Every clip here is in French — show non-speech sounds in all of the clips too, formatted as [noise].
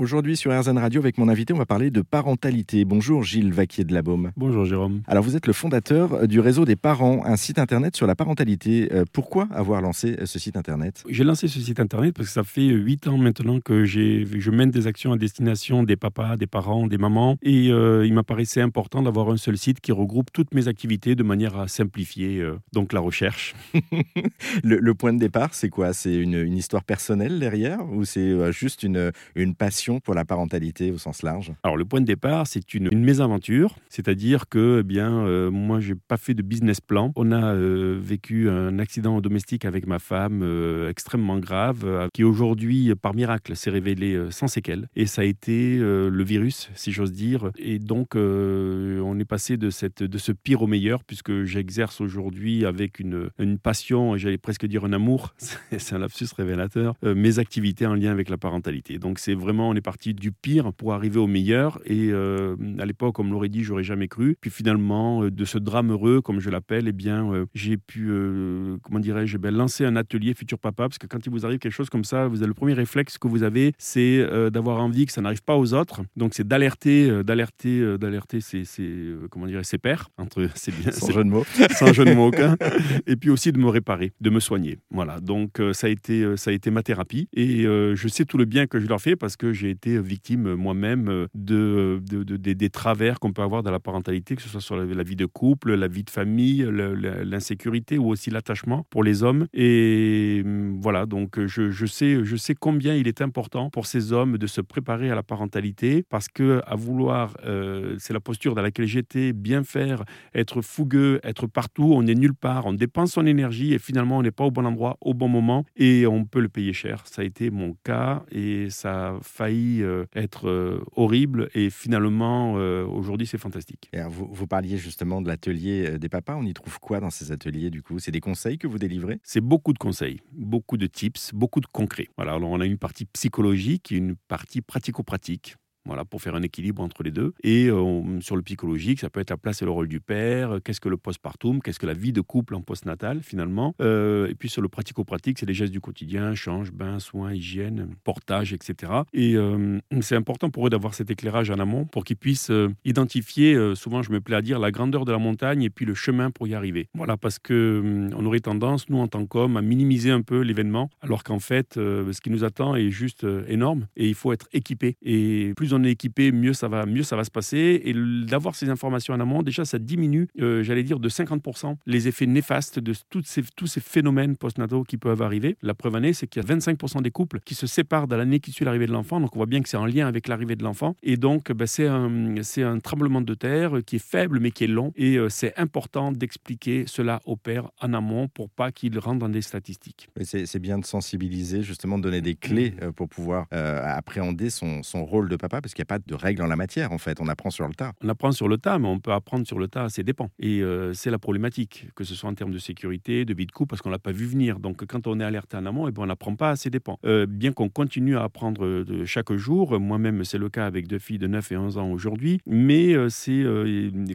Aujourd'hui sur RZN Radio avec mon invité, on va parler de parentalité. Bonjour Gilles Vaquier de la Baume. Bonjour Jérôme. Alors vous êtes le fondateur du réseau des parents, un site internet sur la parentalité. Euh, pourquoi avoir lancé ce site internet? J'ai lancé ce site internet parce que ça fait huit ans maintenant que je mène des actions à destination des papas, des parents, des mamans. Et euh, il m'apparaissait important d'avoir un seul site qui regroupe toutes mes activités de manière à simplifier euh, donc la recherche. [laughs] le, point de départ, c'est quoi? C'est une, une, histoire personnelle derrière ou c'est juste une, une passion? Pour la parentalité au sens large? Alors le point de départ, c'est une, mésaventure, c'est-à-dire que eh bien euh, moi j'ai pas fait de business plan. On a euh, vécu un accident domestique avec ma femme euh, extrêmement grave, qui aujourd'hui par miracle s'est révélé sans séquelles, et ça a été le virus, si j'ose dire. Et donc on est passé de cette de ce pire au meilleur, puisque j'exerce aujourd'hui avec une, une passion, j'allais presque dire un amour, [laughs] c'est un lapsus révélateur, mes activités en lien avec la parentalité. Donc c'est vraiment parti du pire pour arriver au meilleur. Et euh, à l'époque, comme l'aurait dit, j'aurais jamais cru. Puis finalement, euh, de ce drame heureux, comme je l'appelle, eh bien, euh, j'ai pu, comment dirais-je, ben, lancer un atelier Futur Papa. Parce que quand il vous arrive quelque chose comme ça, vous avez le premier réflexe que vous avez, c'est d'avoir envie que ça n'arrive pas aux autres. Donc c'est d'alerter, d'alerter, d'alerter ses, comment dirais, ses pères. Entre, c'est bien, sans jeu de mots, [laughs] sans jeu de mots aucun. Et puis aussi de me réparer, de me soigner. Voilà. Donc ça a été, ça a été ma thérapie. Et je sais tout le bien que je leur fais parce que j'ai été victime euh, moi-même euh, de, des travers qu'on peut avoir dans la parentalité, que ce soit sur la, vie de couple, la vie de famille, l'insécurité ou aussi l'attachement pour les hommes. Et mm, voilà, donc je, sais, je sais combien il est important pour ces hommes de se préparer à la parentalité parce que à vouloir, euh, c'est la posture dans laquelle j'étais, bien faire, être fougueux, être partout, on n'est nulle part, on dépense son énergie et finalement on n'est pas au bon endroit au bon moment et on peut le payer cher. Ça a été mon cas et ça a failli euh, être euh, horrible et finalement euh, aujourd'hui c'est fantastique. vous, vous, parliez justement de l'atelier des papas, on y trouve quoi dans ces ateliers du coup? C'est des conseils que vous délivrez? C'est beaucoup de conseils, beaucoup de tips, beaucoup de concrets. Voilà, alors on a une partie psychologique et une partie pratico-pratique. Voilà, pour faire un équilibre entre les deux. Et euh, sur le psychologique, ça peut être la place et le rôle du père, qu'est-ce que le postpartum, qu'est-ce que la vie de couple en postnatal finalement. Euh, et puis sur le pratico-pratique, c'est les gestes du quotidien, change, bain, soins, hygiène, portage, etc. Et euh, c'est important pour eux d'avoir cet éclairage en amont pour qu'ils puissent identifier, souvent je me plais à dire, la grandeur de la montagne et puis le chemin pour y arriver. Voilà, parce que on aurait tendance, nous en tant qu'hommes, à minimiser un peu l'événement, alors qu'en fait, ce qui nous attend est juste énorme et il faut être équipé. Et plus on est équipé, mieux ça va, mieux ça va se passer. Et d'avoir ces informations en amont, déjà, ça diminue, euh, j'allais dire, de 50% les effets néfastes de toutes ces, tous ces phénomènes postnataux qui peuvent arriver. La preuve année, c'est qu'il y a 25% des couples qui se séparent dans l'année qui suit l'arrivée de l'enfant. Donc, on voit bien que c'est en lien avec l'arrivée de l'enfant. Et donc, ben, c'est un, un tremblement de terre qui est faible, mais qui est long. Et euh, c'est important d'expliquer cela au père en amont pour pas qu'il rentre dans des statistiques. C'est bien de sensibiliser, justement, de donner des clés mmh. euh, pour pouvoir appréhender son, son rôle de papa parce qu'il n'y a pas de règles en la matière, en fait. On apprend sur le tas. On apprend sur le tas, mais on peut apprendre sur le tas, ça dépend. Et euh, c'est la problématique, que ce soit en termes de sécurité, de vie de couple, parce qu'on ne l'a pas vu venir. Donc, quand on est alerté en amont, et eh ben, on n'apprend pas, ça dépend. Euh, bien qu'on continue à apprendre de chaque jour, moi-même, c'est le cas avec deux filles de 9 et 11 ans aujourd'hui, mais euh, c'est,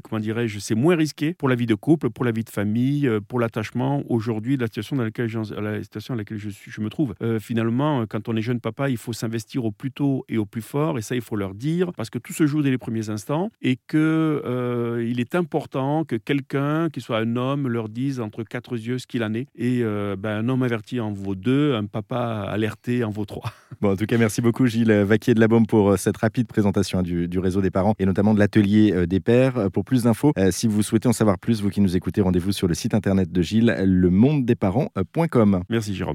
comment dirais-je, c'est moins risqué pour la vie de couple, pour la vie de famille, pour l'attachement. Aujourd'hui, la situation dans laquelle, la situation dans laquelle je, suis, je me trouve, finalement, quand on est jeune papa, il faut s'investir au plus tôt et au plus fort, et ça, il faut leur dire, parce que tout se joue dès les premiers instants, et qu'il euh, il est important que quelqu'un, qui soit un homme, leur dise entre quatre yeux ce qu'il en est. Et euh, ben, un homme averti en vaut deux, un papa alerté en vaut trois. [laughs] Bon, en tout cas, merci beaucoup Gilles Vaquier de la Baume pour euh, cette rapide présentation du, du réseau des parents et notamment de l'atelier des pères. Pour plus d'infos, si vous souhaitez en savoir plus, vous qui nous écoutez, rendez-vous sur le site internet de Gilles, lemondedesparents.com. Merci Jérôme.